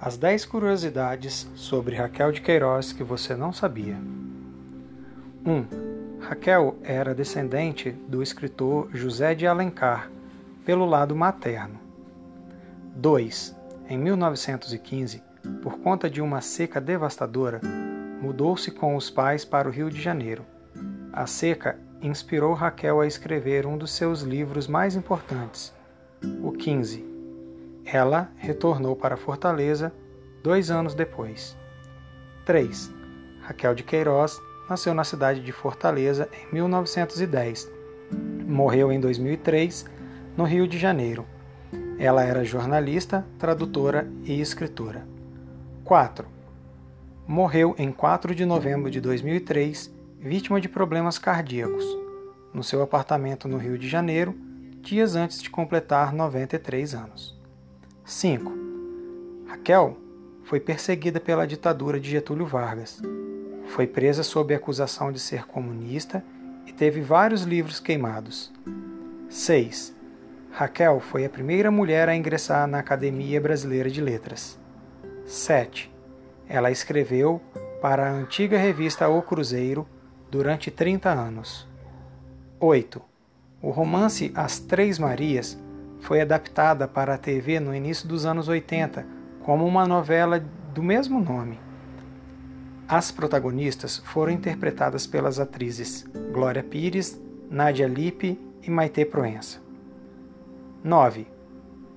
As 10 curiosidades sobre Raquel de Queiroz que você não sabia. 1. Um, Raquel era descendente do escritor José de Alencar, pelo lado materno. 2. Em 1915, por conta de uma seca devastadora, mudou-se com os pais para o Rio de Janeiro. A seca inspirou Raquel a escrever um dos seus livros mais importantes, o 15, ela retornou para Fortaleza dois anos depois. 3. Raquel de Queiroz nasceu na cidade de Fortaleza em 1910. Morreu em 2003, no Rio de Janeiro. Ela era jornalista, tradutora e escritora. 4. Morreu em 4 de novembro de 2003, vítima de problemas cardíacos, no seu apartamento no Rio de Janeiro, dias antes de completar 93 anos. 5. Raquel foi perseguida pela ditadura de Getúlio Vargas. Foi presa sob acusação de ser comunista e teve vários livros queimados. 6. Raquel foi a primeira mulher a ingressar na Academia Brasileira de Letras. 7. Ela escreveu para a antiga revista O Cruzeiro durante 30 anos. 8. O romance As Três Marias foi adaptada para a TV no início dos anos 80 como uma novela do mesmo nome. As protagonistas foram interpretadas pelas atrizes Glória Pires, Nadia Lippe e Maite Proença. 9.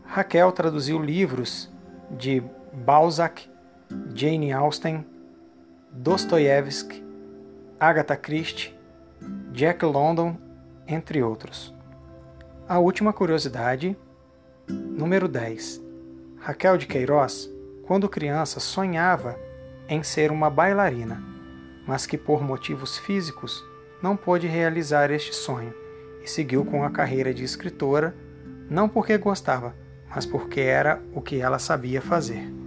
Raquel traduziu livros de Balzac, Jane Austen, Dostoiévski, Agatha Christie, Jack London, entre outros. A última curiosidade, número 10. Raquel de Queiroz, quando criança, sonhava em ser uma bailarina, mas que por motivos físicos não pôde realizar este sonho e seguiu com a carreira de escritora, não porque gostava, mas porque era o que ela sabia fazer.